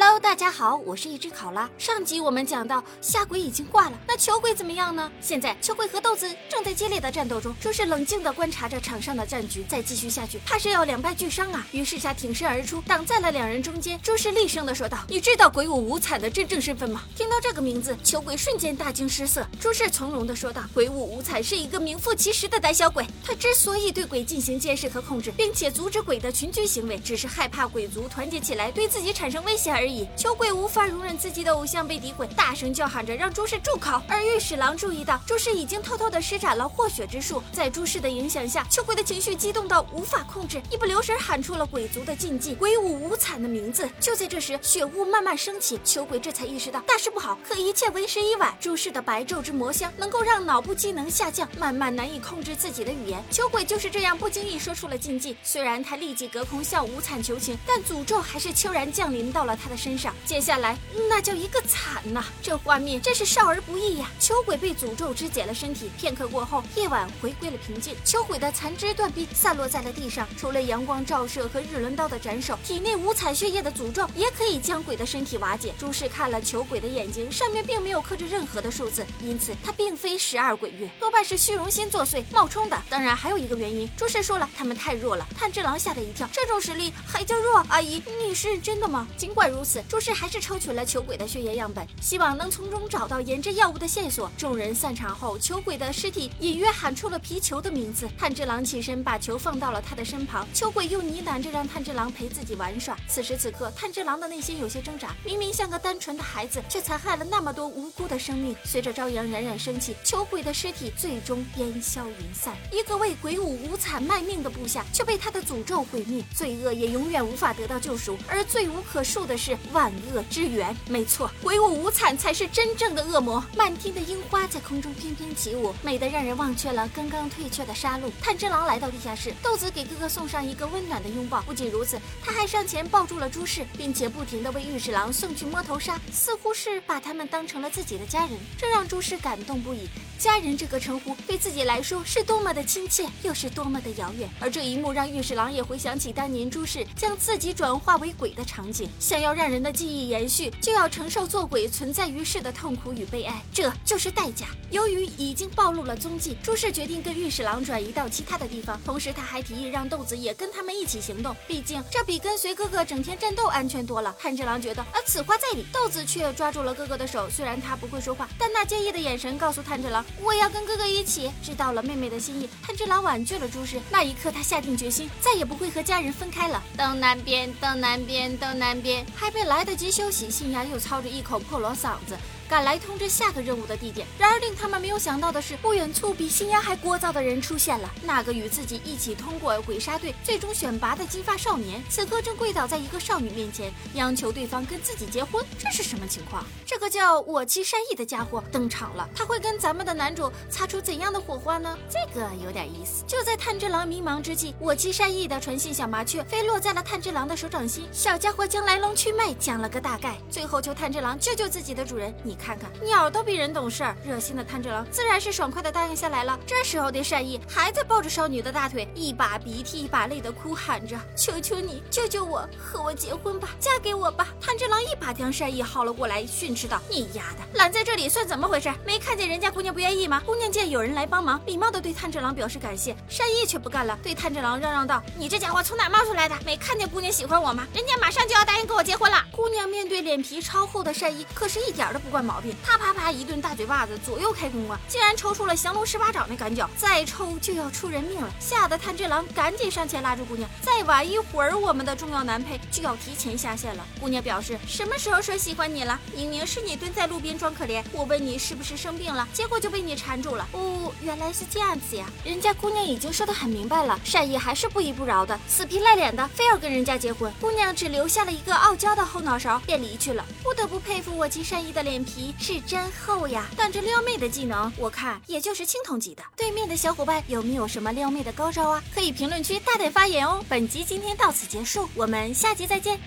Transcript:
喽大家好，我是一只考拉。上集我们讲到夏鬼已经挂了，那球鬼怎么样呢？现在球鬼和豆子正在激烈的战斗中，朱氏冷静的观察着场上的战局，再继续下去，怕是要两败俱伤啊。于是他挺身而出，挡在了两人中间。朱氏厉声的说道：“你知道鬼舞无惨的真正身份吗？”听到这个名字，球鬼瞬间大惊失色。朱氏从容的说道：“鬼舞无惨是一个名副其实的胆小鬼，他之所以对鬼进行监视和控制，并且阻止鬼的群居行为，只是害怕鬼族团结起来对自己产生威胁而已。”秋鬼无法容忍自己的偶像被诋毁，大声叫喊着让朱氏住口。而御史郎注意到朱氏已经偷偷的施展了祸血之术，在朱氏的影响下，秋鬼的情绪激动到无法控制，一不留神喊出了鬼族的禁忌“鬼舞无惨”的名字。就在这时，血雾慢慢升起，秋鬼这才意识到大事不好，可一切为时已晚。朱氏的白昼之魔香能够让脑部机能下降，慢慢难以控制自己的语言。秋鬼就是这样不经意说出了禁忌。虽然他立即隔空向无惨求情，但诅咒还是悄然降临到了他的身上。接下来那叫一个惨呐！这画面真是少儿不宜呀！球鬼被诅咒肢解了身体，片刻过后，夜晚回归了平静。球鬼的残肢断臂散落在了地上，除了阳光照射和日轮刀的斩首，体内五彩血液的诅咒也可以将鬼的身体瓦解。朱氏看了球鬼的眼睛，上面并没有刻着任何的数字，因此他并非十二鬼月，多半是虚荣心作祟冒充的。当然还有一个原因，朱氏说了，他们太弱了。炭治郎吓了一跳，这种实力还叫弱？阿姨，你是认真的吗？尽管如此，朱氏。还是抽取了球鬼的血液样本，希望能从中找到研制药物的线索。众人散场后，球鬼的尸体隐约喊出了皮球的名字。炭治郎起身把球放到了他的身旁，球鬼又呢喃着让炭治郎陪自己玩耍。此时此刻，炭治郎的内心有些挣扎，明明像个单纯的孩子，却残害了那么多无辜的生命。随着朝阳冉冉升起，球鬼的尸体最终烟消云散。一个为鬼舞无惨卖命的部下，却被他的诅咒毁灭，罪恶也永远无法得到救赎。而罪无可恕的是万。恶之源，没错，鬼舞无惨才是真正的恶魔。漫天的樱花在空中翩翩起舞，美得让人忘却了刚刚退却的杀戮。炭治郎来到地下室，豆子给哥哥送上一个温暖的拥抱。不仅如此，他还上前抱住了朱氏，并且不停地为御史郎送去摸头杀，似乎是把他们当成了自己的家人，这让朱氏感动不已。家人这个称呼对自己来说是多么的亲切，又是多么的遥远。而这一幕让御史郎也回想起当年朱氏将自己转化为鬼的场景，想要让人的记忆延续，就要承受做鬼存在于世的痛苦与悲哀，这就是代价。由于已经暴露了踪迹，朱氏决定跟御史郎转移到其他的地方，同时他还提议让豆子也跟他们一起行动，毕竟这比跟随哥哥整天战斗安全多了。炭治郎觉得，而此话在理，豆子却抓住了哥哥的手，虽然他不会说话，但那坚毅的眼神告诉炭治郎。我要跟哥哥一起。知道了妹妹的心意，炭治郎婉拒了朱氏。那一刻，他下定决心，再也不会和家人分开了。东南边，东南边，东南边，还没来得及休息，信雅又操着一口破锣嗓子。赶来通知下个任务的地点。然而令他们没有想到的是，不远处比新芽还聒噪的人出现了。那个与自己一起通过鬼杀队最终选拔的金发少年，此刻正跪倒在一个少女面前，央求对方跟自己结婚。这是什么情况？这个叫我妻善意的家伙登场了，他会跟咱们的男主擦出怎样的火花呢？这个有点意思。就在炭治郎迷茫之际，我妻善意的传信小麻雀飞落在了炭治郎的手掌心。小家伙将来龙去脉讲了个大概，最后求炭治郎救救自己的主人。你。看看鸟都比人懂事，热心的炭治郎自然是爽快的答应下来了。这时候的善意还在抱着少女的大腿，一把鼻涕一把泪的哭喊着：“求求你救救我，和我结婚吧，嫁给我吧！”炭治郎一把将善意薅了过来，训斥道：“你丫的，拦在这里算怎么回事？没看见人家姑娘不愿意吗？”姑娘见有人来帮忙，礼貌的对炭治郎表示感谢。善意却不干了，对炭治郎嚷嚷道：“你这家伙从哪冒出来的？没看见姑娘喜欢我吗？人家马上就要答应跟我结婚了。”姑娘面对脸皮超厚的善意，可是一点都不惯毛毛病。啪啪啪一顿大嘴巴子，左右开弓啊！竟然抽出了降龙十八掌的赶脚，再抽就要出人命了！吓得炭治郎赶紧上前拉住。姑娘，再晚一会儿，我们的重要男配就要提前下线了。姑娘表示：什么时候说喜欢你了？明明是你蹲在路边装可怜，我问你是不是生病了，结果就被你缠住。了。哦，原来是这样子呀！人家姑娘已经说得很明白了，善意还是不依不饶的，死皮赖脸的，非要跟人家结婚。姑娘只留下了一个傲娇的后脑勺，便离去了。不得不佩服我妻善意的脸皮皮是。真厚呀！但这撩妹的技能，我看也就是青铜级的。对面的小伙伴有没有什么撩妹的高招啊？可以评论区大胆发言哦。本集今天到此结束，我们下集再见。